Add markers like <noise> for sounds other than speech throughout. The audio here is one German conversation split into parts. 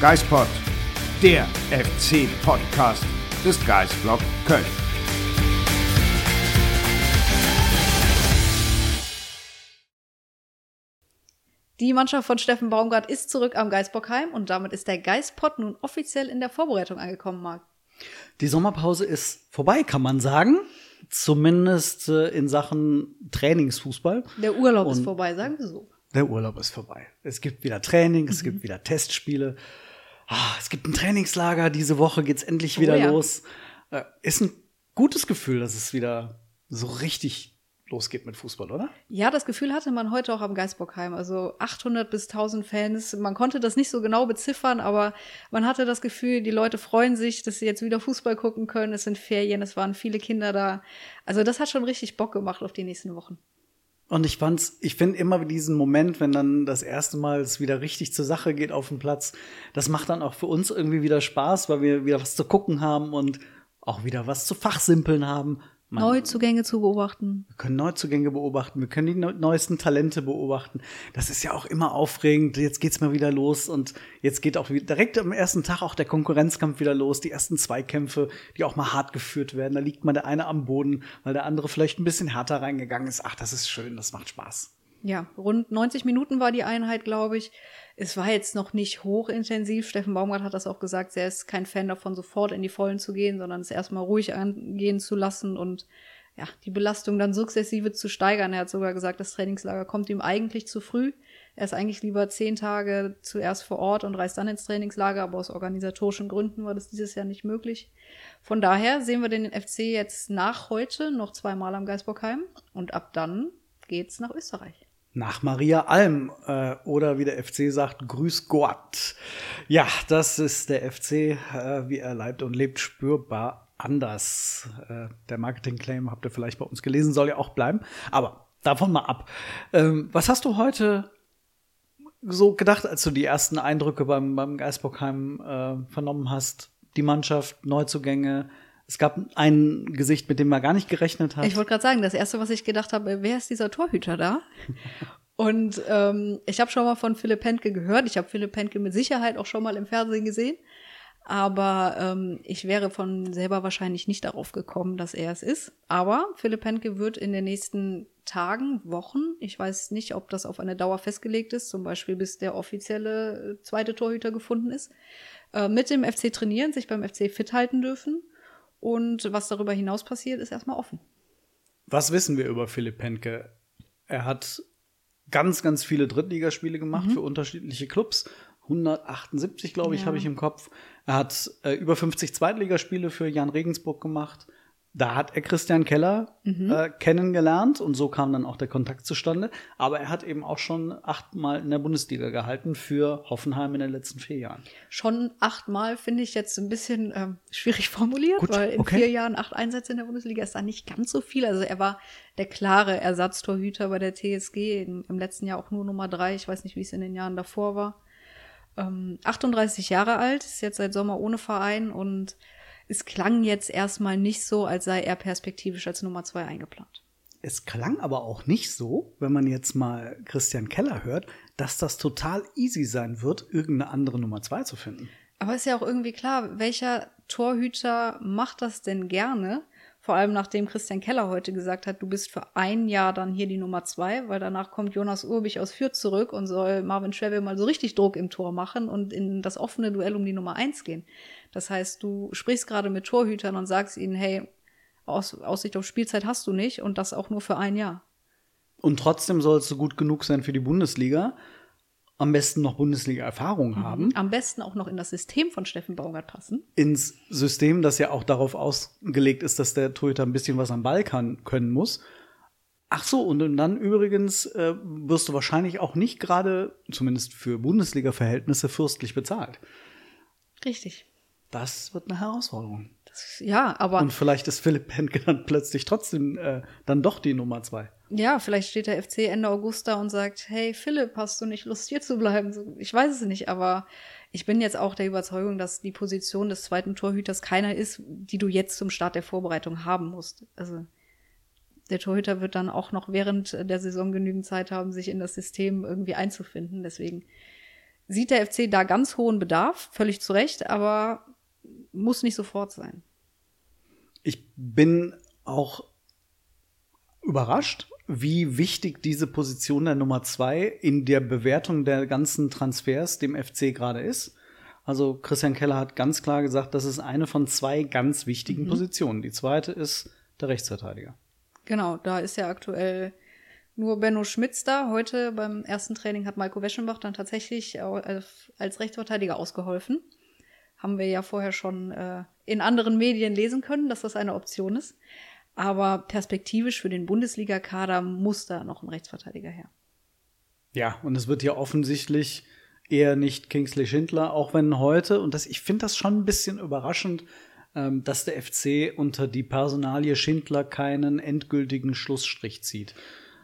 Geispod, der FC-Podcast des Geisblog Köln. Die Mannschaft von Steffen Baumgart ist zurück am Geisbockheim und damit ist der Geispod nun offiziell in der Vorbereitung angekommen, Marc. Die Sommerpause ist vorbei, kann man sagen. Zumindest äh, in Sachen Trainingsfußball. Der Urlaub und ist vorbei, sagen wir so. Der Urlaub ist vorbei. Es gibt wieder Training, es mhm. gibt wieder Testspiele. Ah, es gibt ein Trainingslager. Diese Woche geht's endlich wieder oh, ja. los. Äh, ist ein gutes Gefühl, dass es wieder so richtig losgeht mit Fußball, oder? Ja, das Gefühl hatte man heute auch am Geisbockheim. Also 800 bis 1000 Fans. Man konnte das nicht so genau beziffern, aber man hatte das Gefühl, die Leute freuen sich, dass sie jetzt wieder Fußball gucken können. Es sind Ferien, es waren viele Kinder da. Also das hat schon richtig Bock gemacht auf die nächsten Wochen. Und ich fand's, ich finde immer diesen Moment, wenn dann das erste Mal es wieder richtig zur Sache geht auf dem Platz, das macht dann auch für uns irgendwie wieder Spaß, weil wir wieder was zu gucken haben und auch wieder was zu fachsimpeln haben. Man, Neuzugänge zu beobachten. Wir können Neuzugänge beobachten, wir können die neuesten Talente beobachten. Das ist ja auch immer aufregend. Jetzt geht's mal wieder los und jetzt geht auch direkt am ersten Tag auch der Konkurrenzkampf wieder los. Die ersten Zweikämpfe, die auch mal hart geführt werden. Da liegt mal der eine am Boden, weil der andere vielleicht ein bisschen härter reingegangen ist. Ach, das ist schön, das macht Spaß. Ja, rund 90 Minuten war die Einheit, glaube ich es war jetzt noch nicht hochintensiv. Steffen Baumgart hat das auch gesagt. Er ist kein Fan davon, sofort in die Vollen zu gehen, sondern es erstmal ruhig angehen zu lassen und ja, die Belastung dann sukzessive zu steigern. Er hat sogar gesagt, das Trainingslager kommt ihm eigentlich zu früh. Er ist eigentlich lieber zehn Tage zuerst vor Ort und reist dann ins Trainingslager, aber aus organisatorischen Gründen war das dieses Jahr nicht möglich. Von daher sehen wir den FC jetzt nach heute noch zweimal am Geisbockheim und ab dann geht's nach Österreich nach Maria Alm äh, oder wie der FC sagt, Grüß Gott. Ja, das ist der FC, äh, wie er leibt und lebt, spürbar anders. Äh, der Marketing-Claim habt ihr vielleicht bei uns gelesen, soll ja auch bleiben. Aber davon mal ab. Ähm, was hast du heute so gedacht, als du die ersten Eindrücke beim, beim Geisbockheim äh, vernommen hast? Die Mannschaft, Neuzugänge, es gab ein Gesicht, mit dem man gar nicht gerechnet hat. Ich wollte gerade sagen, das erste, was ich gedacht habe, wer ist dieser Torhüter da? <laughs> Und ähm, ich habe schon mal von Philipp Pentke gehört. Ich habe Philipp Pentke mit Sicherheit auch schon mal im Fernsehen gesehen. Aber ähm, ich wäre von selber wahrscheinlich nicht darauf gekommen, dass er es ist. Aber Philipp Pentke wird in den nächsten Tagen, Wochen, ich weiß nicht, ob das auf eine Dauer festgelegt ist, zum Beispiel bis der offizielle äh, zweite Torhüter gefunden ist, äh, mit dem FC trainieren, sich beim FC fit halten dürfen und was darüber hinaus passiert, ist erstmal offen. Was wissen wir über Philipp Penke? Er hat ganz, ganz viele Drittligaspiele gemacht mhm. für unterschiedliche Clubs. 178, glaube ich, ja. habe ich im Kopf. Er hat äh, über 50 Zweitligaspiele für Jan Regensburg gemacht. Da hat er Christian Keller mhm. äh, kennengelernt und so kam dann auch der Kontakt zustande. Aber er hat eben auch schon achtmal in der Bundesliga gehalten für Hoffenheim in den letzten vier Jahren. Schon achtmal finde ich jetzt ein bisschen ähm, schwierig formuliert, Gut, weil in okay. vier Jahren acht Einsätze in der Bundesliga ist da nicht ganz so viel. Also er war der klare Ersatztorhüter bei der TSG, im, im letzten Jahr auch nur Nummer drei. Ich weiß nicht, wie es in den Jahren davor war. Ähm, 38 Jahre alt, ist jetzt seit Sommer ohne Verein und es klang jetzt erstmal nicht so, als sei er perspektivisch als Nummer zwei eingeplant. Es klang aber auch nicht so, wenn man jetzt mal Christian Keller hört, dass das total easy sein wird, irgendeine andere Nummer zwei zu finden. Aber ist ja auch irgendwie klar, welcher Torhüter macht das denn gerne? Vor allem nachdem Christian Keller heute gesagt hat, du bist für ein Jahr dann hier die Nummer zwei, weil danach kommt Jonas Urbich aus Fürth zurück und soll Marvin Schwäbe mal so richtig Druck im Tor machen und in das offene Duell um die Nummer eins gehen. Das heißt, du sprichst gerade mit Torhütern und sagst ihnen, hey, aus, Aussicht auf Spielzeit hast du nicht und das auch nur für ein Jahr. Und trotzdem sollst du gut genug sein für die Bundesliga am besten noch Bundesliga-Erfahrung mhm. haben. Am besten auch noch in das System von Steffen Baumgart passen. Ins System, das ja auch darauf ausgelegt ist, dass der Torhüter ein bisschen was am Ball kann, können muss. Ach so, und dann übrigens äh, wirst du wahrscheinlich auch nicht gerade, zumindest für Bundesliga-Verhältnisse, fürstlich bezahlt. Richtig. Das wird eine Herausforderung. Das, ja, aber. Und vielleicht ist Philipp Penke dann plötzlich trotzdem äh, dann doch die Nummer zwei ja, vielleicht steht der FC Ende August da und sagt, hey Philipp, hast du nicht Lust hier zu bleiben? Ich weiß es nicht, aber ich bin jetzt auch der Überzeugung, dass die Position des zweiten Torhüters keiner ist, die du jetzt zum Start der Vorbereitung haben musst. Also der Torhüter wird dann auch noch während der Saison genügend Zeit haben, sich in das System irgendwie einzufinden. Deswegen sieht der FC da ganz hohen Bedarf, völlig zu Recht, aber muss nicht sofort sein. Ich bin auch überrascht, wie wichtig diese Position der Nummer zwei in der Bewertung der ganzen Transfers dem FC gerade ist. Also Christian Keller hat ganz klar gesagt, das ist eine von zwei ganz wichtigen mhm. Positionen. Die zweite ist der Rechtsverteidiger. Genau, da ist ja aktuell nur Benno Schmitz da. Heute beim ersten Training hat Maiko Weschenbach dann tatsächlich als Rechtsverteidiger ausgeholfen. Haben wir ja vorher schon äh, in anderen Medien lesen können, dass das eine Option ist. Aber perspektivisch für den Bundesliga-Kader muss da noch ein Rechtsverteidiger her. Ja, und es wird ja offensichtlich eher nicht Kingsley Schindler, auch wenn heute, und das, ich finde das schon ein bisschen überraschend, ähm, dass der FC unter die Personalie Schindler keinen endgültigen Schlussstrich zieht.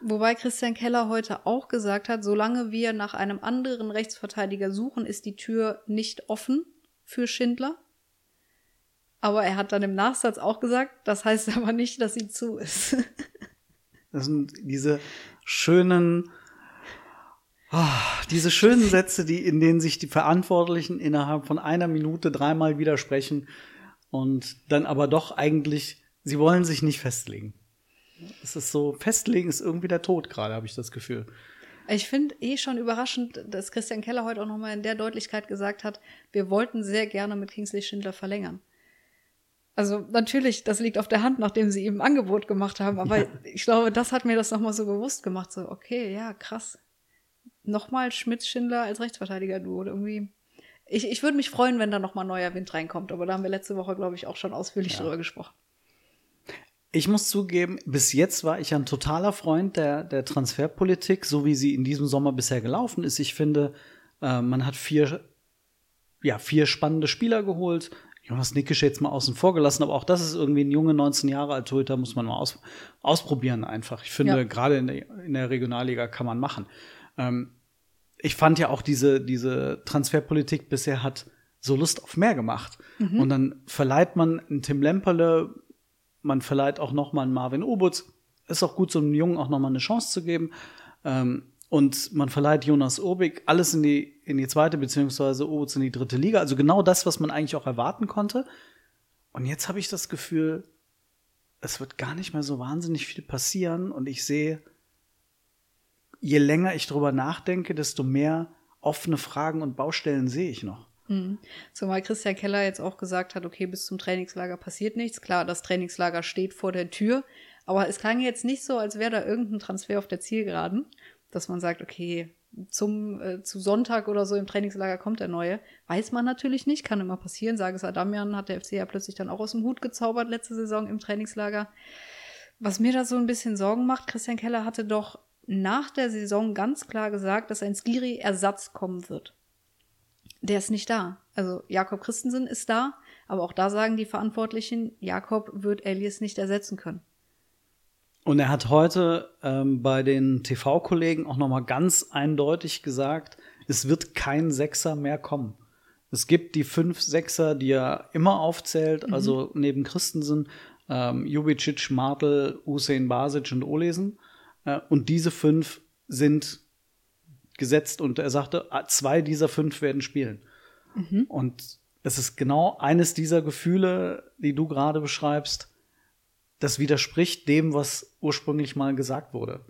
Wobei Christian Keller heute auch gesagt hat, solange wir nach einem anderen Rechtsverteidiger suchen, ist die Tür nicht offen für Schindler. Aber er hat dann im Nachsatz auch gesagt, das heißt <laughs> aber nicht, dass sie zu ist. <laughs> das sind diese schönen, oh, diese schönen Sätze, die, in denen sich die Verantwortlichen innerhalb von einer Minute dreimal widersprechen und dann aber doch eigentlich, sie wollen sich nicht festlegen. Es ist so, festlegen ist irgendwie der Tod gerade, habe ich das Gefühl. Ich finde eh schon überraschend, dass Christian Keller heute auch nochmal in der Deutlichkeit gesagt hat, wir wollten sehr gerne mit Kingsley Schindler verlängern. Also natürlich, das liegt auf der Hand, nachdem sie ihm ein Angebot gemacht haben, aber ja. ich glaube, das hat mir das nochmal so bewusst gemacht. So, okay, ja, krass. Nochmal Schmitz-Schindler als Rechtsverteidiger-Duo. Irgendwie. Ich, ich würde mich freuen, wenn da nochmal neuer Wind reinkommt, aber da haben wir letzte Woche, glaube ich, auch schon ausführlich ja. drüber gesprochen. Ich muss zugeben, bis jetzt war ich ein totaler Freund der, der Transferpolitik, so wie sie in diesem Sommer bisher gelaufen ist. Ich finde, äh, man hat vier, ja, vier spannende Spieler geholt. Jonas Nickisch jetzt mal außen vor gelassen, aber auch das ist irgendwie ein junge 19 Jahre alt Torhüter, muss man mal aus, ausprobieren einfach. Ich finde, ja. gerade in der, in der Regionalliga kann man machen. Ähm, ich fand ja auch diese, diese Transferpolitik bisher hat so Lust auf mehr gemacht. Mhm. Und dann verleiht man einen Tim Lemperle man verleiht auch noch mal einen Marvin Obutz. Ist auch gut, so einem Jungen auch noch mal eine Chance zu geben. Ähm, und man verleiht Jonas Obig alles in die, in die zweite, beziehungsweise Obutz in die dritte Liga. Also genau das, was man eigentlich auch erwarten konnte. Und jetzt habe ich das Gefühl, es wird gar nicht mehr so wahnsinnig viel passieren. Und ich sehe, je länger ich drüber nachdenke, desto mehr offene Fragen und Baustellen sehe ich noch. Mhm. Zumal Christian Keller jetzt auch gesagt hat, okay, bis zum Trainingslager passiert nichts. Klar, das Trainingslager steht vor der Tür, aber es klang jetzt nicht so, als wäre da irgendein Transfer auf der Zielgeraden, dass man sagt, okay, zum äh, zu Sonntag oder so im Trainingslager kommt der neue. Weiß man natürlich nicht, kann immer passieren. Sage es Adamian, hat der FC ja plötzlich dann auch aus dem Hut gezaubert letzte Saison im Trainingslager. Was mir da so ein bisschen Sorgen macht, Christian Keller hatte doch nach der Saison ganz klar gesagt, dass ein Skiri-Ersatz kommen wird der ist nicht da. Also Jakob Christensen ist da, aber auch da sagen die Verantwortlichen, Jakob wird Elias nicht ersetzen können. Und er hat heute ähm, bei den TV-Kollegen auch noch mal ganz eindeutig gesagt, es wird kein Sechser mehr kommen. Es gibt die fünf Sechser, die er immer aufzählt, mhm. also neben Christensen, ähm, Jubicic, Martel, Hussein Basic und Olesen. Äh, und diese fünf sind gesetzt und er sagte, ah, zwei dieser fünf werden spielen. Mhm. Und es ist genau eines dieser Gefühle, die du gerade beschreibst, das widerspricht dem, was ursprünglich mal gesagt wurde.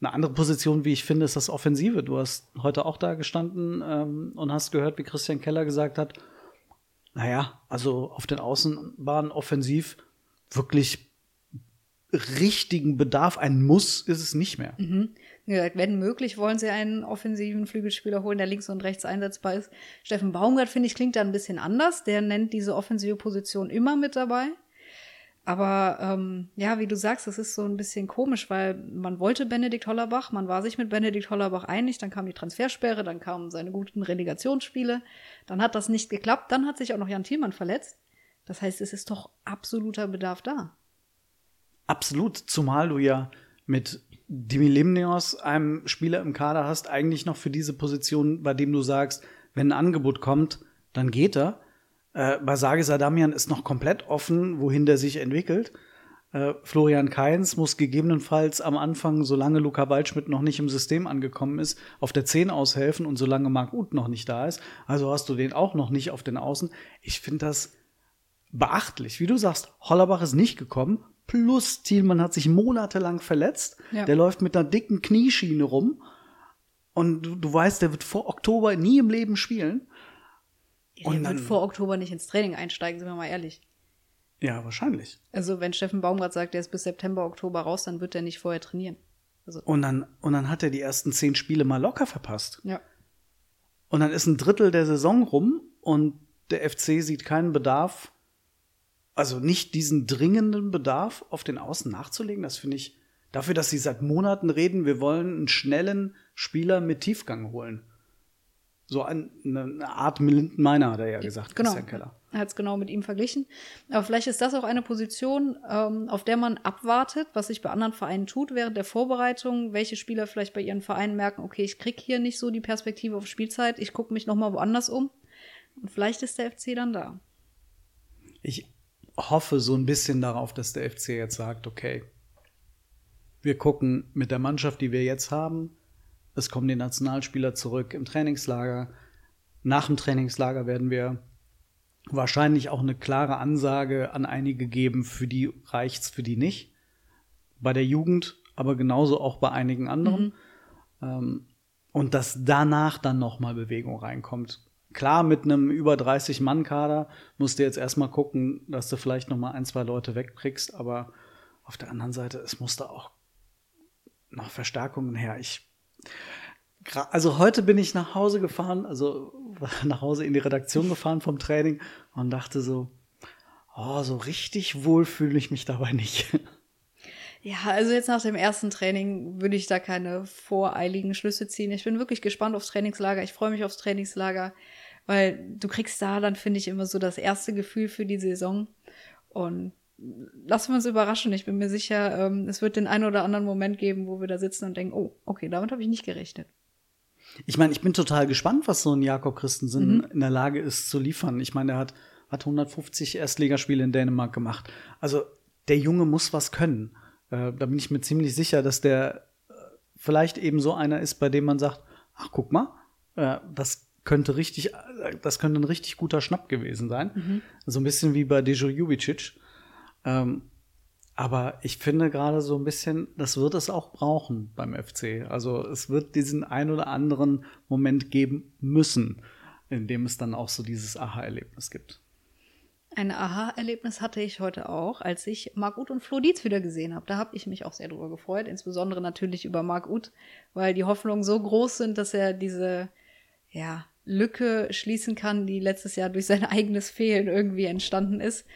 Eine andere Position, wie ich finde, ist das Offensive. Du hast heute auch da gestanden ähm, und hast gehört, wie Christian Keller gesagt hat, naja, also auf den Außenbahnen offensiv wirklich richtigen Bedarf, ein Muss ist es nicht mehr. Mhm. Ja, wenn möglich, wollen sie einen offensiven Flügelspieler holen, der links und rechts einsetzbar ist. Steffen Baumgart, finde ich, klingt da ein bisschen anders. Der nennt diese offensive Position immer mit dabei. Aber ähm, ja, wie du sagst, das ist so ein bisschen komisch, weil man wollte Benedikt Hollerbach, man war sich mit Benedikt Hollerbach einig, dann kam die Transfersperre, dann kamen seine guten Relegationsspiele, dann hat das nicht geklappt, dann hat sich auch noch Jan Thielmann verletzt. Das heißt, es ist doch absoluter Bedarf da. Absolut, zumal du ja mit Dimi Limnios einem Spieler im Kader hast, eigentlich noch für diese Position, bei dem du sagst, wenn ein Angebot kommt, dann geht er. Äh, bei Sage Sadamian ist noch komplett offen, wohin der sich entwickelt. Äh, Florian Kainz muss gegebenenfalls am Anfang, solange Luca Waldschmidt noch nicht im System angekommen ist, auf der 10 aushelfen und solange Marc Uth noch nicht da ist. Also hast du den auch noch nicht auf den Außen. Ich finde das beachtlich. Wie du sagst, Hollerbach ist nicht gekommen. Plus Thielmann hat sich monatelang verletzt. Ja. Der läuft mit einer dicken Knieschiene rum. Und du, du weißt, der wird vor Oktober nie im Leben spielen. Der Und wird vor Oktober nicht ins Training einsteigen, sind wir mal ehrlich. Ja, wahrscheinlich. Also wenn Steffen Baumgart sagt, der ist bis September, Oktober raus, dann wird er nicht vorher trainieren. Also, Und dann, und dann hat er die ersten zehn Spiele mal locker verpasst. ja. Und dann ist ein Drittel der Saison rum und der FC sieht keinen Bedarf, also nicht diesen dringenden Bedarf, auf den Außen nachzulegen. Das finde ich dafür, dass sie seit Monaten reden, wir wollen einen schnellen Spieler mit Tiefgang holen. So ein, eine, Art Milton Miner hat er ja gesagt, Genau. Christian Keller. Er hat es genau mit ihm verglichen. Aber vielleicht ist das auch eine Position, ähm, auf der man abwartet, was sich bei anderen Vereinen tut während der Vorbereitung, welche Spieler vielleicht bei ihren Vereinen merken, okay, ich krieg hier nicht so die Perspektive auf Spielzeit, ich gucke mich noch mal woanders um. Und vielleicht ist der FC dann da. Ich hoffe so ein bisschen darauf, dass der FC jetzt sagt, okay, wir gucken mit der Mannschaft, die wir jetzt haben, es kommen die Nationalspieler zurück im Trainingslager. Nach dem Trainingslager werden wir wahrscheinlich auch eine klare Ansage an einige geben, für die reicht's, für die nicht. Bei der Jugend, aber genauso auch bei einigen anderen. Ähm, und dass danach dann noch mal Bewegung reinkommt. Klar, mit einem über 30 Mann Kader musst du jetzt erstmal gucken, dass du vielleicht noch mal ein, zwei Leute wegkriegst, aber auf der anderen Seite, es musste auch noch Verstärkungen her. Ich also heute bin ich nach Hause gefahren, also <laughs> nach Hause in die Redaktion gefahren vom Training und dachte so, oh, so richtig wohl fühle ich mich dabei nicht. <laughs> Ja, also jetzt nach dem ersten Training würde ich da keine voreiligen Schlüsse ziehen. Ich bin wirklich gespannt aufs Trainingslager. Ich freue mich aufs Trainingslager, weil du kriegst da dann, finde ich, immer so das erste Gefühl für die Saison. Und lassen wir uns überraschen. Ich bin mir sicher, ähm, es wird den einen oder anderen Moment geben, wo wir da sitzen und denken, oh, okay, damit habe ich nicht gerechnet. Ich meine, ich bin total gespannt, was so ein Jakob Christensen in der Lage ist zu liefern. Ich meine, er hat, hat 150 Erstligaspiele in Dänemark gemacht. Also der Junge muss was können. Äh, da bin ich mir ziemlich sicher, dass der äh, vielleicht eben so einer ist, bei dem man sagt, ach guck mal, äh, das könnte richtig, das könnte ein richtig guter Schnapp gewesen sein. So ein bisschen wie bei Dejo Jubicic. Ähm, aber ich finde gerade so ein bisschen, das wird es auch brauchen beim FC. Also es wird diesen ein oder anderen Moment geben müssen, in dem es dann auch so dieses Aha-Erlebnis gibt. Ein Aha-Erlebnis hatte ich heute auch, als ich Marc Uth und Flo Dietz wieder gesehen habe. Da habe ich mich auch sehr drüber gefreut, insbesondere natürlich über Marc Uth, weil die Hoffnungen so groß sind, dass er diese ja, Lücke schließen kann, die letztes Jahr durch sein <laughs> eigenes Fehlen irgendwie entstanden ist.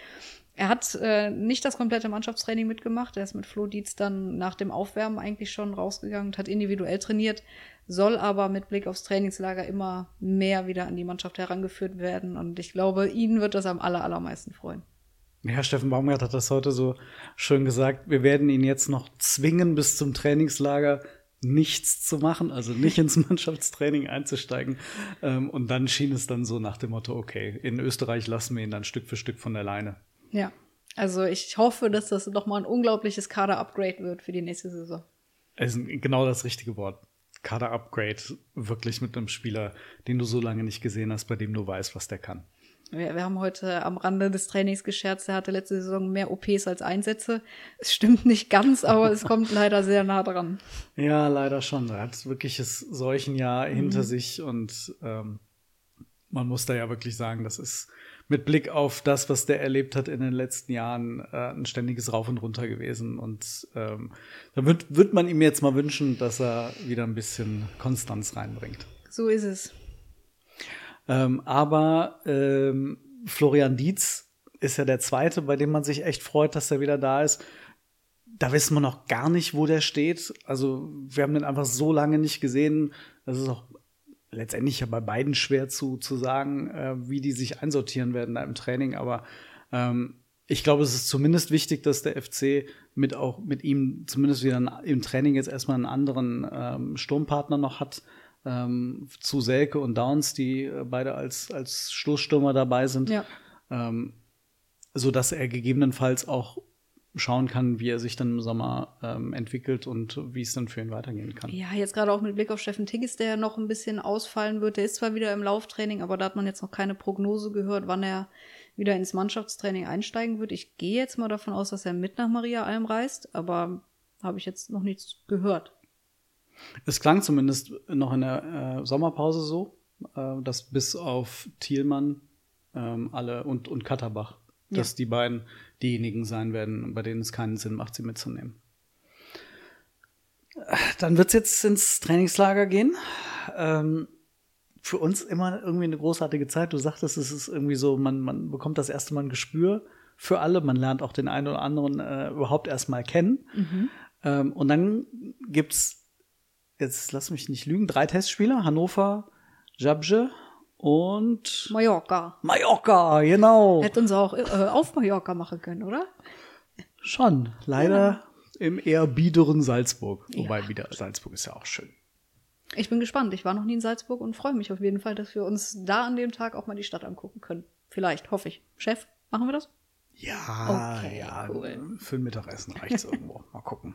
Er hat äh, nicht das komplette Mannschaftstraining mitgemacht. Er ist mit Flo Dietz dann nach dem Aufwärmen eigentlich schon rausgegangen hat individuell trainiert, soll aber mit Blick aufs Trainingslager immer mehr wieder an die Mannschaft herangeführt werden. Und ich glaube, ihn wird das am aller, allermeisten freuen. Ja, Steffen Baumgart hat das heute so schön gesagt. Wir werden ihn jetzt noch zwingen, bis zum Trainingslager nichts zu machen, also nicht ins <laughs> Mannschaftstraining einzusteigen. Ähm, und dann schien es dann so nach dem Motto, okay, in Österreich lassen wir ihn dann Stück für Stück von der Leine. Ja. Also ich hoffe, dass das nochmal ein unglaubliches Kader-Upgrade wird für die nächste Saison. Ist genau das richtige Wort. Kader-Upgrade, wirklich mit einem Spieler, den du so lange nicht gesehen hast, bei dem du weißt, was der kann. Wir, wir haben heute am Rande des Trainings gescherzt, er hatte letzte Saison mehr OPs als Einsätze. Es stimmt nicht ganz, aber es kommt <laughs> leider sehr nah dran. Ja, leider schon. Er hat wirkliches Seuchenjahr hinter sich und ähm, man muss da ja wirklich sagen, das ist mit Blick auf das, was der erlebt hat in den letzten Jahren, äh, ein ständiges Rauf und Runter gewesen. Und ähm, da wird, wird man ihm jetzt mal wünschen, dass er wieder ein bisschen Konstanz reinbringt. So ist es. Ähm, aber ähm, Florian Dietz ist ja der zweite, bei dem man sich echt freut, dass er wieder da ist. Da wissen wir noch gar nicht, wo der steht. Also wir haben den einfach so lange nicht gesehen. Das ist auch letztendlich ja bei beiden schwer zu, zu sagen, äh, wie die sich einsortieren werden da im Training. Aber ähm, ich glaube, es ist zumindest wichtig, dass der FC mit auch mit ihm zumindest wieder im Training jetzt erstmal einen anderen ähm, Sturmpartner noch hat, ähm, zu Selke und Downs, die äh, beide als, als Stoßstürmer dabei sind, Ja. ähm, so dass er gegebenenfalls auch schauen kann, wie er sich dann im Sommer ähm, entwickelt und wie es dann für ihn weitergehen kann. Ja, jetzt gerade auch mit Blick auf Steffen Tigges, der ja noch ein bisschen ausfallen wird. Der ist zwar wieder im Lauftraining, aber da hat man jetzt noch keine Prognose gehört, wann er wieder ins Mannschaftstraining einsteigen wird. Ich gehe jetzt mal davon aus, dass er mit nach Maria Alm reist, aber habe ich jetzt noch nichts gehört. Es klang zumindest noch in der äh, Sommerpause so, äh, dass bis auf Thielmann ähm, alle und, und Katterbach, ja. dass die beiden diejenigen sein werden, bei denen es keinen Sinn macht, sie mitzunehmen. Dann wird es jetzt ins Trainingslager gehen. Ähm, für uns immer irgendwie eine großartige Zeit. Du sagtest, es ist irgendwie so, man, man bekommt das erste Mal ein Gespür für alle. Man lernt auch den einen oder anderen äh, überhaupt erstmal kennen. Mhm. Ähm, und dann gibt's jetzt lass mich nicht lügen, drei Testspieler, Hannover, Jabje und Mallorca. Mallorca, genau. Hätte uns auch äh, auf Mallorca machen können, oder? Schon, leider ja. im eher biederen Salzburg. Wobei ja. wieder Salzburg ist ja auch schön. Ich bin gespannt. Ich war noch nie in Salzburg und freue mich auf jeden Fall, dass wir uns da an dem Tag auch mal die Stadt angucken können. Vielleicht, hoffe ich. Chef, machen wir das? Ja, okay, ja, cool. für ein Mittagessen reicht's irgendwo. <laughs> Mal gucken.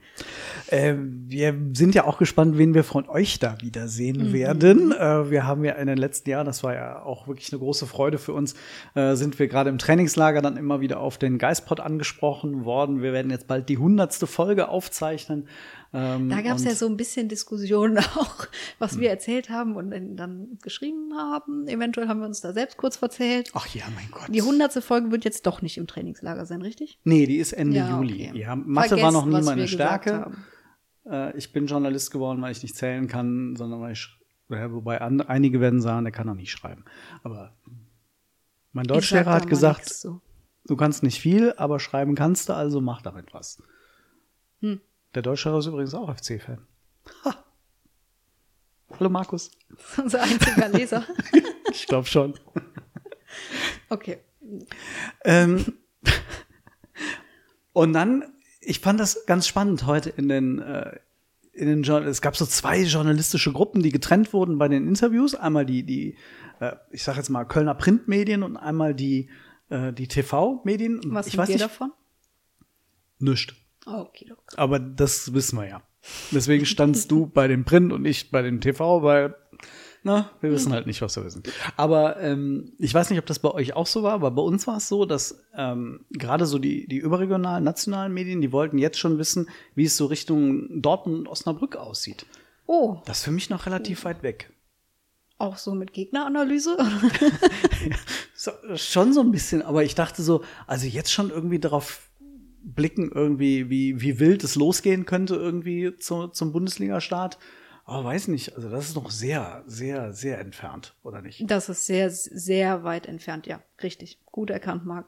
Ähm, wir sind ja auch gespannt, wen wir von euch da wiedersehen mhm. werden. Äh, wir haben ja in den letzten Jahren, das war ja auch wirklich eine große Freude für uns, äh, sind wir gerade im Trainingslager dann immer wieder auf den Geistpot angesprochen worden. Wir werden jetzt bald die hundertste Folge aufzeichnen. Ähm, da gab es ja so ein bisschen Diskussionen <laughs> auch, was wir erzählt haben und dann geschrieben haben. Eventuell haben wir uns da selbst kurz verzählt. Ach ja, mein Gott. Die hundertste Folge wird jetzt doch nicht im Trainingslager sein, richtig? Nee, die ist Ende ja, Juli. Okay. Ja, Mathe Vergesst, war noch nie meine Stärke. Äh, ich bin Journalist geworden, weil ich nicht zählen kann, sondern weil ich, wobei einige werden sagen, der kann auch nicht schreiben. Aber mein Deutschlehrer hat gesagt, so. du kannst nicht viel, aber schreiben kannst du, also mach damit was. Hm. Der Deutschlehrer ist übrigens auch FC-Fan. Hallo Markus. Unser einziger Leser. <laughs> ich glaube schon. Okay. Ähm, und dann, ich fand das ganz spannend heute in den, äh, in den Journal es gab so zwei journalistische Gruppen, die getrennt wurden bei den Interviews. Einmal die, die, äh, ich sage jetzt mal Kölner Printmedien und einmal die, äh, die TV-Medien. Was ich weiß nicht, davon? Nischt. Oh, okay. Aber das wissen wir ja. Deswegen standst du bei dem Print und ich bei dem TV, weil na, wir wissen halt nicht, was wir wissen. Aber ähm, ich weiß nicht, ob das bei euch auch so war, aber bei uns war es so, dass ähm, gerade so die, die überregionalen, nationalen Medien, die wollten jetzt schon wissen, wie es so Richtung Dortmund und Osnabrück aussieht. Oh. Das ist für mich noch relativ oh. weit weg. Auch so mit Gegneranalyse? <laughs> so, schon so ein bisschen, aber ich dachte so, also jetzt schon irgendwie darauf blicken, irgendwie, wie, wie wild es losgehen könnte, irgendwie zu, zum Bundesliga-Start. Aber weiß nicht, also das ist noch sehr, sehr, sehr entfernt, oder nicht? Das ist sehr, sehr weit entfernt, ja. Richtig. Gut erkannt, Marc.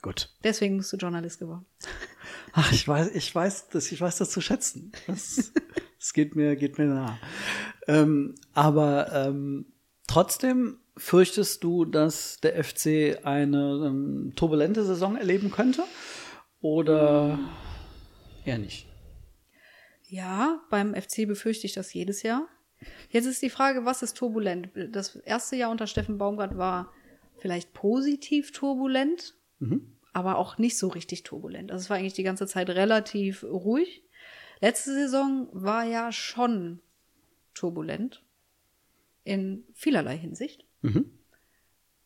Gut. Deswegen bist du Journalist geworden. <laughs> Ach, ich weiß, ich weiß das, ich weiß das zu schätzen. Das, <laughs> das geht mir, geht mir nah. Ähm, aber ähm, trotzdem fürchtest du, dass der FC eine ähm, turbulente Saison erleben könnte? Oder eher nicht? Ja, beim FC befürchte ich das jedes Jahr. Jetzt ist die Frage, was ist turbulent? Das erste Jahr unter Steffen Baumgart war vielleicht positiv turbulent, mhm. aber auch nicht so richtig turbulent. Also es war eigentlich die ganze Zeit relativ ruhig. Letzte Saison war ja schon turbulent in vielerlei Hinsicht. Mhm.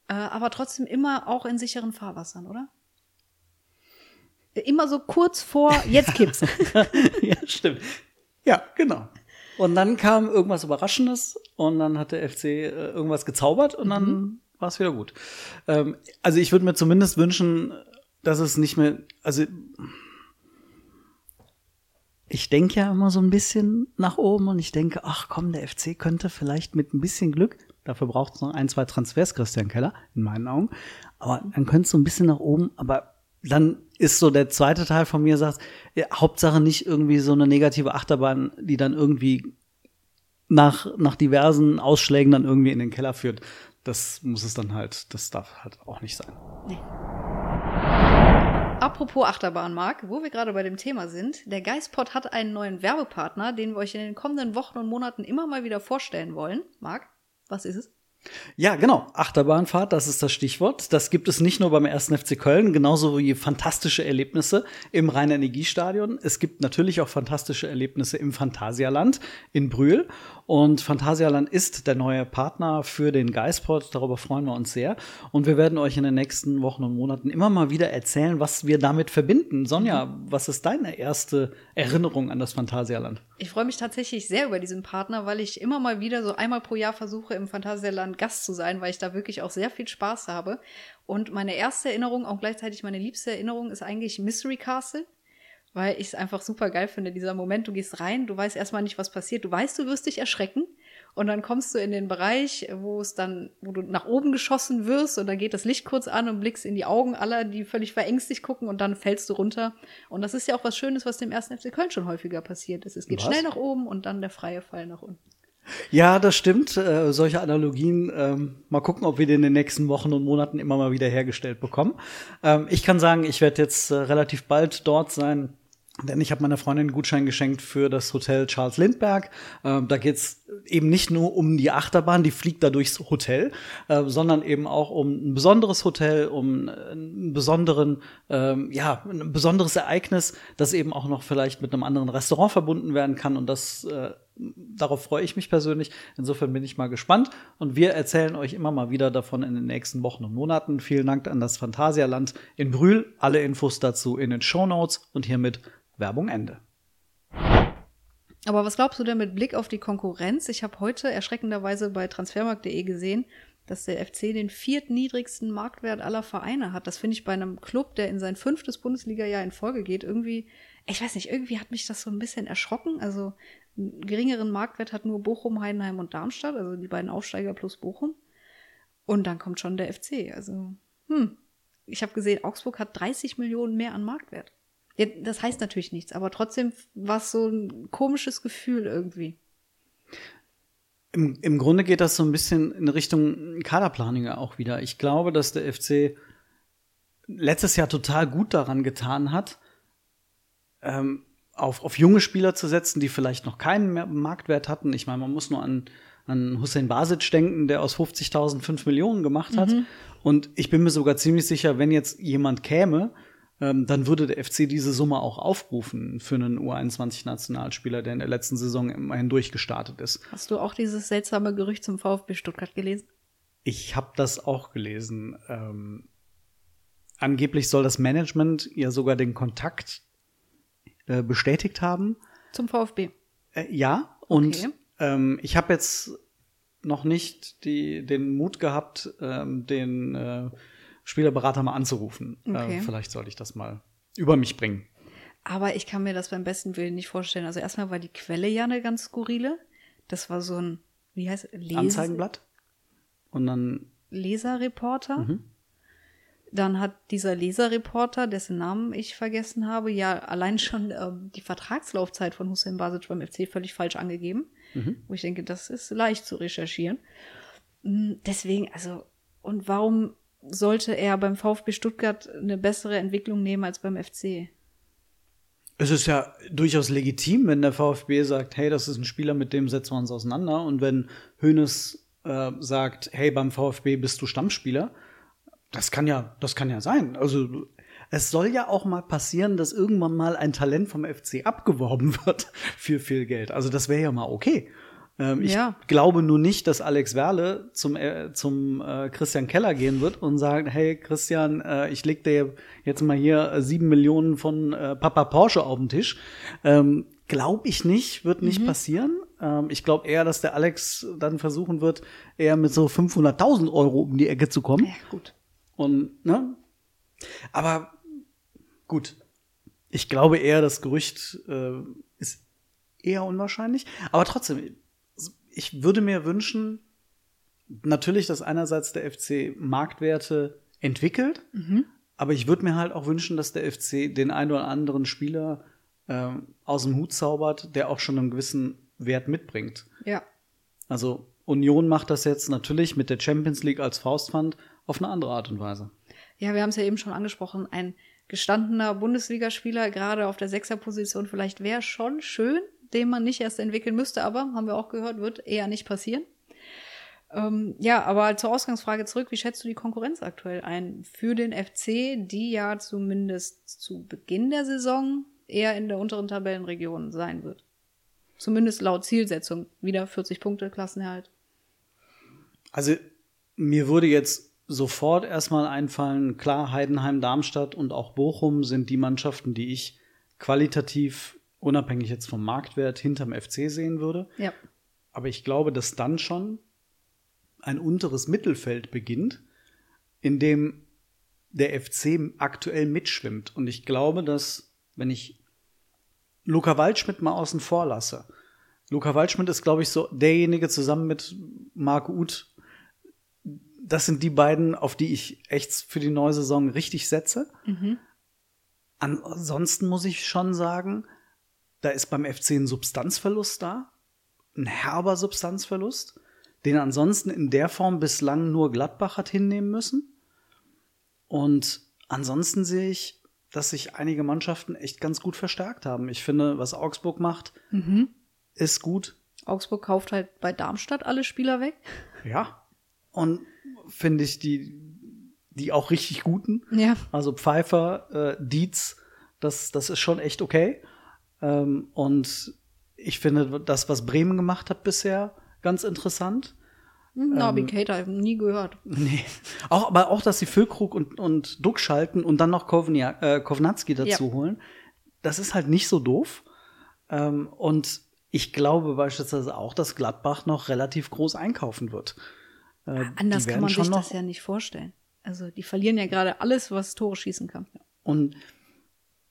Äh, aber trotzdem immer auch in sicheren Fahrwassern, oder? Immer so kurz vor, jetzt kippt's. <laughs> ja, stimmt. Ja, genau. Und dann kam irgendwas Überraschendes und dann hat der FC äh, irgendwas gezaubert und dann mhm. war es wieder gut. Ähm, also ich würde mir zumindest wünschen, dass es nicht mehr, also ich denke ja immer so ein bisschen nach oben und ich denke, ach komm, der FC könnte vielleicht mit ein bisschen Glück, dafür braucht es noch ein, zwei Transfers, Christian Keller, in meinen Augen, aber dann könnte es so ein bisschen nach oben, aber dann ist so der zweite Teil von mir sagt, ja, Hauptsache nicht irgendwie so eine negative Achterbahn, die dann irgendwie nach, nach diversen Ausschlägen dann irgendwie in den Keller führt. Das muss es dann halt, das darf halt auch nicht sein. Nee. Apropos Achterbahn, Marc, wo wir gerade bei dem Thema sind, der Geistpot hat einen neuen Werbepartner, den wir euch in den kommenden Wochen und Monaten immer mal wieder vorstellen wollen. Marc, was ist es? Ja, genau. Achterbahnfahrt, das ist das Stichwort. Das gibt es nicht nur beim 1. FC Köln, genauso wie fantastische Erlebnisse im Rhein-Energiestadion. Es gibt natürlich auch fantastische Erlebnisse im Phantasialand in Brühl. Und Phantasialand ist der neue Partner für den Geisport. Darüber freuen wir uns sehr. Und wir werden euch in den nächsten Wochen und Monaten immer mal wieder erzählen, was wir damit verbinden. Sonja, was ist deine erste Erinnerung an das Phantasialand? Ich freue mich tatsächlich sehr über diesen Partner, weil ich immer mal wieder so einmal pro Jahr versuche, im Phantasialand Gast zu sein, weil ich da wirklich auch sehr viel Spaß habe. Und meine erste Erinnerung, auch gleichzeitig meine liebste Erinnerung, ist eigentlich Mystery Castle weil ich es einfach super geil finde, dieser Moment, du gehst rein, du weißt erstmal nicht, was passiert, du weißt, du wirst dich erschrecken und dann kommst du in den Bereich, wo es dann, wo du nach oben geschossen wirst und dann geht das Licht kurz an und blickst in die Augen aller, die völlig verängstigt gucken und dann fällst du runter. Und das ist ja auch was Schönes, was dem ersten FC Köln schon häufiger passiert ist. Es geht was? schnell nach oben und dann der freie Fall nach unten. Ja, das stimmt. Äh, solche Analogien, ähm, mal gucken, ob wir die in den nächsten Wochen und Monaten immer mal wieder hergestellt bekommen. Ähm, ich kann sagen, ich werde jetzt äh, relativ bald dort sein denn ich habe meiner Freundin einen Gutschein geschenkt für das Hotel Charles Lindbergh. Ähm, da geht's eben nicht nur um die Achterbahn, die fliegt da durchs Hotel, äh, sondern eben auch um ein besonderes Hotel, um einen besonderen, ähm, ja, ein besonderes Ereignis, das eben auch noch vielleicht mit einem anderen Restaurant verbunden werden kann. Und das äh, darauf freue ich mich persönlich. Insofern bin ich mal gespannt. Und wir erzählen euch immer mal wieder davon in den nächsten Wochen und Monaten. Vielen Dank an das Phantasialand in Brühl. Alle Infos dazu in den Show Notes und hiermit Werbung Ende. Aber was glaubst du denn mit Blick auf die Konkurrenz? Ich habe heute erschreckenderweise bei transfermarkt.de gesehen, dass der FC den viertniedrigsten Marktwert aller Vereine hat. Das finde ich bei einem Club, der in sein fünftes Bundesliga-Jahr in Folge geht, irgendwie, ich weiß nicht, irgendwie hat mich das so ein bisschen erschrocken. Also einen geringeren Marktwert hat nur Bochum, Heidenheim und Darmstadt, also die beiden Aufsteiger plus Bochum. Und dann kommt schon der FC. Also, hm. Ich habe gesehen, Augsburg hat 30 Millionen mehr an Marktwert. Das heißt natürlich nichts, aber trotzdem war es so ein komisches Gefühl irgendwie. Im, Im Grunde geht das so ein bisschen in Richtung Kaderplanung auch wieder. Ich glaube, dass der FC letztes Jahr total gut daran getan hat, ähm, auf, auf junge Spieler zu setzen, die vielleicht noch keinen Marktwert hatten. Ich meine, man muss nur an, an Hussein Basic denken, der aus 50.000 5 Millionen gemacht hat. Mhm. Und ich bin mir sogar ziemlich sicher, wenn jetzt jemand käme, ähm, dann würde der FC diese Summe auch aufrufen für einen U21-Nationalspieler, der in der letzten Saison immerhin durchgestartet ist. Hast du auch dieses seltsame Gerücht zum VfB Stuttgart gelesen? Ich habe das auch gelesen. Ähm, angeblich soll das Management ja sogar den Kontakt äh, bestätigt haben. Zum VfB? Äh, ja, und okay. ähm, ich habe jetzt noch nicht die, den Mut gehabt, ähm, den äh, Spielerberater mal anzurufen. Äh, okay. Äh, vielleicht sollte ich das mal über mich bringen. Aber ich kann mir das beim besten Willen nicht vorstellen. Also erstmal war die Quelle ja eine ganz skurrile. Das war so ein, wie heißt es? Anzeigenblatt. Und dann. Leserreporter. Mhm. Dann hat dieser Leserreporter, dessen Namen ich vergessen habe, ja allein schon äh, die Vertragslaufzeit von Hussein Basic beim FC völlig falsch angegeben. Mhm. Wo ich denke, das ist leicht zu recherchieren. Hm, deswegen, also, und warum sollte er beim VfB Stuttgart eine bessere Entwicklung nehmen als beim FC. Es ist ja durchaus legitim, wenn der VfB sagt, hey, das ist ein Spieler, mit dem setzen wir uns auseinander. Und wenn Hoeneß äh, sagt, hey, beim VfB bist du Stammspieler, das kann ja, das kann ja sein. Also es soll ja auch mal passieren, dass irgendwann mal ein Talent vom FC abgeworben <laughs> wird für viel Geld. Also das wäre ja mal okay. Ähm, ich ja. glaube nur nicht, dass Alex Werle zum, äh, zum äh, Christian Keller gehen wird und sagt, hey Christian, äh, ich leg dir jetzt mal hier äh, sieben Millionen von äh, Papa Porsche auf den Tisch. Ähm, glaube ich nicht, wird nicht mhm. passieren. Ähm, ich glaube eher, dass der Alex dann versuchen wird, eher mit so 500.000 Euro um die Ecke zu kommen. Ja, gut. Und, ne? Aber gut. Ich glaube eher, das Gerücht äh, ist eher unwahrscheinlich. Aber trotzdem, ich würde mir wünschen, natürlich, dass einerseits der FC Marktwerte entwickelt, mhm. aber ich würde mir halt auch wünschen, dass der FC den einen oder anderen Spieler äh, aus dem Hut zaubert, der auch schon einen gewissen Wert mitbringt. Ja. Also Union macht das jetzt natürlich mit der Champions League als Faustpfand auf eine andere Art und Weise. Ja, wir haben es ja eben schon angesprochen, ein gestandener Bundesligaspieler gerade auf der Sechserposition vielleicht wäre schon schön, den man nicht erst entwickeln müsste, aber haben wir auch gehört, wird eher nicht passieren. Ähm, ja, aber zur Ausgangsfrage zurück, wie schätzt du die Konkurrenz aktuell ein für den FC, die ja zumindest zu Beginn der Saison eher in der unteren Tabellenregion sein wird? Zumindest laut Zielsetzung. Wieder 40 Punkte Klassenerhalt. Also mir würde jetzt sofort erstmal einfallen, klar, Heidenheim, Darmstadt und auch Bochum sind die Mannschaften, die ich qualitativ, unabhängig jetzt vom Marktwert, hinterm FC sehen würde. Ja. Aber ich glaube, dass dann schon ein unteres Mittelfeld beginnt, in dem der FC aktuell mitschwimmt. Und ich glaube, dass, wenn ich Luca Waldschmidt mal außen vor lasse, Luca Waldschmidt ist, glaube ich, so derjenige zusammen mit Marc Uth, das sind die beiden, auf die ich echt für die neue Saison richtig setze. Mhm. Ansonsten muss ich schon sagen, da ist beim FC ein Substanzverlust da, ein herber Substanzverlust, den ansonsten in der Form bislang nur Gladbach hat hinnehmen müssen. Und ansonsten sehe ich, dass sich einige Mannschaften echt ganz gut verstärkt haben. Ich finde, was Augsburg macht, Mhm. ist gut. Augsburg kauft halt bei Darmstadt alle Spieler weg. Ja. Und finde ich die, die auch richtig guten. Ja. Also Pfeiffer, äh, Dietz, das, das ist schon echt okay. Ähm, und ich finde das, was Bremen gemacht hat bisher, ganz interessant. Nabi Ähm, Keita, hab ich nie gehört. <laughs> Nee. Auch, aber auch, dass sie Füllkrug und, und Duck schalten und dann noch Kovnia, äh, Kovnatski dazu Ja. holen, das ist halt nicht so doof. Ähm, und ich glaube beispielsweise auch, dass Gladbach noch relativ groß einkaufen wird. Äh, Anders kann man sich das ja nicht vorstellen. Also die verlieren ja gerade alles, was Tore schießen kann. Und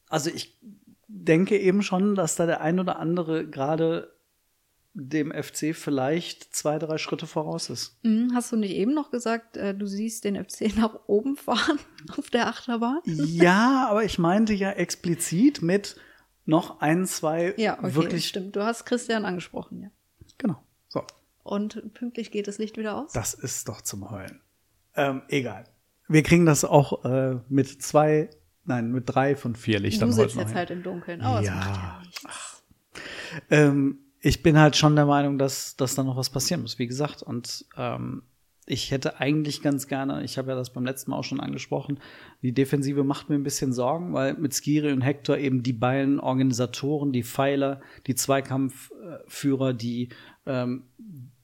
also ich denke eben schon, dass da der ein oder andere gerade dem FC vielleicht zwei, drei Schritte voraus ist. Mhm, Hast du nicht eben noch gesagt, äh, du siehst den FC <laughs> nach oben fahren <laughs> auf der Achterbahn? ja, <laughs> aber ich meinte ja explizit mit noch ein, zwei Ja, okay, wirklich. stimmt. Du hast Christian angesprochen, ja. Genau. So, Und pünktlich geht das Licht wieder aus? das ist doch zum Heulen. Ähm, egal. Wir kriegen das auch äh, mit zwei, nein, mit drei von vier Lichtern du sitzt jetzt halt im Dunkeln. Aber es Ja. macht ja nichts. Ähm, ich bin halt schon der Meinung, dass, dass da noch was passieren muss, wie gesagt. Und ähm, ich hätte eigentlich ganz gerne, ich habe ja das beim letzten Mal auch schon angesprochen, die Defensive macht mir ein bisschen Sorgen, weil mit Skiri und Hector eben die beiden Organisatoren, die Pfeiler, die Zweikampfführer, die, ähm,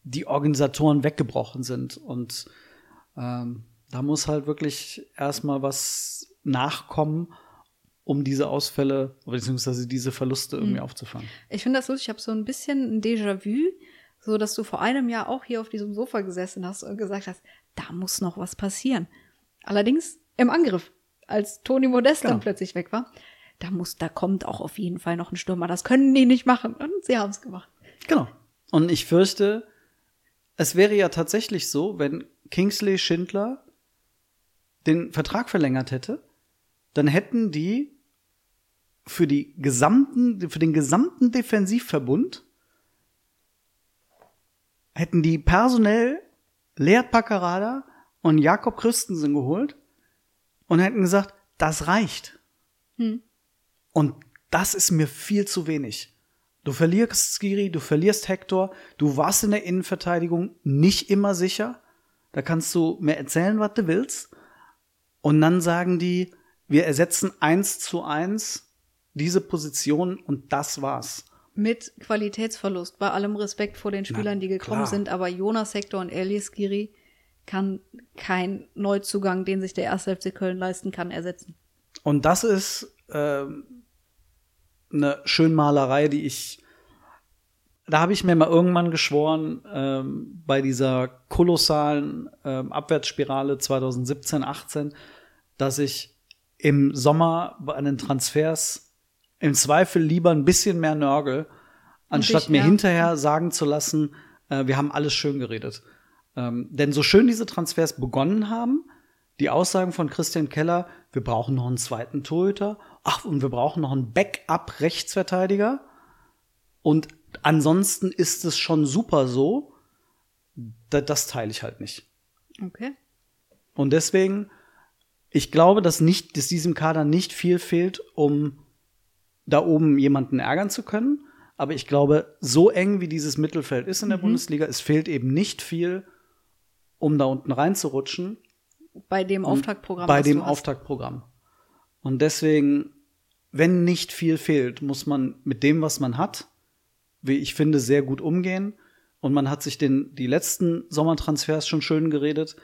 die Organisatoren weggebrochen sind. Und ähm, da muss halt wirklich erstmal was nachkommen, um diese Ausfälle beziehungsweise diese Verluste irgendwie aufzufangen. Ich finde das lustig. Ich habe so ein bisschen ein Déjà-vu, so dass du vor einem Jahr auch hier auf diesem Sofa gesessen hast und gesagt hast, da muss noch was passieren. Allerdings im Angriff, als Toni Modest dann Genau. plötzlich weg war, da muss, da kommt auch auf jeden Fall noch ein Stürmer. Das können die nicht machen. Und sie haben es gemacht. Genau. Und ich fürchte, es wäre ja tatsächlich so, wenn Kingsley Schindler den Vertrag verlängert hätte, dann hätten die für die gesamten, für den gesamten Defensivverbund hätten die personell Leert Paccarada und Jakob Christensen geholt und hätten gesagt, das reicht. Hm. Und das ist mir viel zu wenig. Du verlierst Skiri, du verlierst Hector, du warst in der Innenverteidigung nicht immer sicher. Da kannst du mir erzählen, was du willst. Und dann sagen die, wir ersetzen eins zu eins diese Position und das war's. Mit Qualitätsverlust, bei allem Respekt vor den Spielern, die gekommen klar. sind, aber Jonas Hector und Elias Giri kann kein Neuzugang, den sich der 1. FC Köln leisten kann, ersetzen. Und das ist ähm, eine Schönmalerei, die ich. Da habe ich mir mal irgendwann geschworen, ähm, bei dieser kolossalen ähm, Abwärtsspirale 2017, 18, dass ich im Sommer bei den Transfers im Zweifel lieber ein bisschen mehr nörgel, anstatt mir hinterher sagen zu lassen, äh, wir haben alles schön geredet. Ähm, denn so schön diese Transfers begonnen haben, die Aussagen von Christian Keller, wir brauchen noch einen zweiten Torhüter, ach, und wir brauchen noch einen Backup-Rechtsverteidiger. Und ansonsten ist es schon super so, da, das teile ich halt nicht. Okay. Und deswegen, ich glaube, dass nicht, dass diesem Kader nicht viel fehlt, um da oben jemanden ärgern zu können. Aber ich glaube, so eng wie dieses Mittelfeld ist in der Bundesliga, es fehlt eben nicht viel, um da unten reinzurutschen. Bei dem Auftaktprogramm. Bei dem. Auftaktprogramm. Und deswegen, wenn nicht viel fehlt, muss man mit dem, was man hat, wie ich finde, sehr gut umgehen. Und man hat sich den, die letzten Sommertransfers schon schön geredet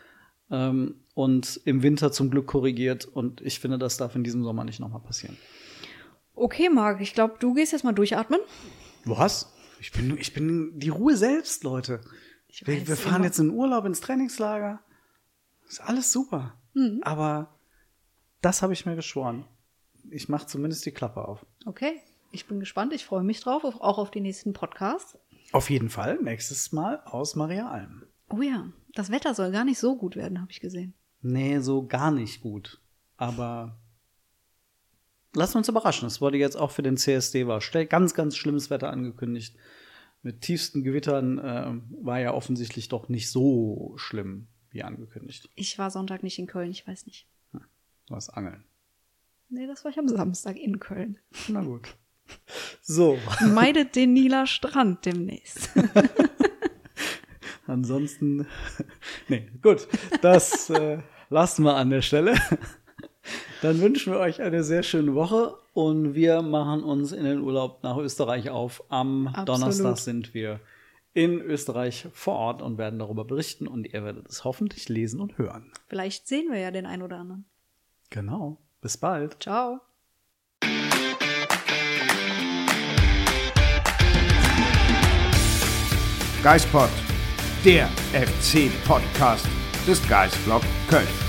ähm, und im Winter zum Glück korrigiert. Und ich finde, das darf in diesem Sommer nicht nochmal passieren. Okay, Marc, ich glaube, du gehst jetzt mal durchatmen. Was? Ich bin, ich bin die Ruhe selbst, Leute. Ich Wir, weiß wir fahren immer. jetzt in Urlaub ins Trainingslager. Ist alles super. Mhm. Aber das habe ich mir geschworen. Ich mache zumindest die Klappe auf. Okay, ich bin gespannt. Ich freue mich drauf, auf- auch auf die nächsten Podcasts. Auf jeden Fall nächstes Mal aus Maria Alm. Oh ja, das Wetter soll gar nicht so gut werden, habe ich gesehen. Nee, so gar nicht gut. Aber lassen uns überraschen. Es wurde jetzt auch für den CSD war ganz, ganz schlimmes Wetter angekündigt. Mit tiefsten Gewittern äh, war ja offensichtlich doch nicht so schlimm wie angekündigt. Ich war Sonntag nicht in Köln, ich weiß nicht. Was angeln. Nee, das war ich am Samstag in Köln. Na gut. So, Meidet den Nieler Strand demnächst. <laughs> ansonsten, <laughs> nee, gut, das äh, lassen wir an der Stelle. Dann wünschen wir euch eine sehr schöne Woche und wir machen uns in den Urlaub nach Österreich auf. Am Absolut. Donnerstag sind wir in Österreich vor Ort und werden darüber berichten und ihr werdet es hoffentlich lesen und hören. Vielleicht sehen wir ja den ein oder anderen. Genau. Bis bald. Ciao. Geispod, der FC-Podcast des Geistblog Köln.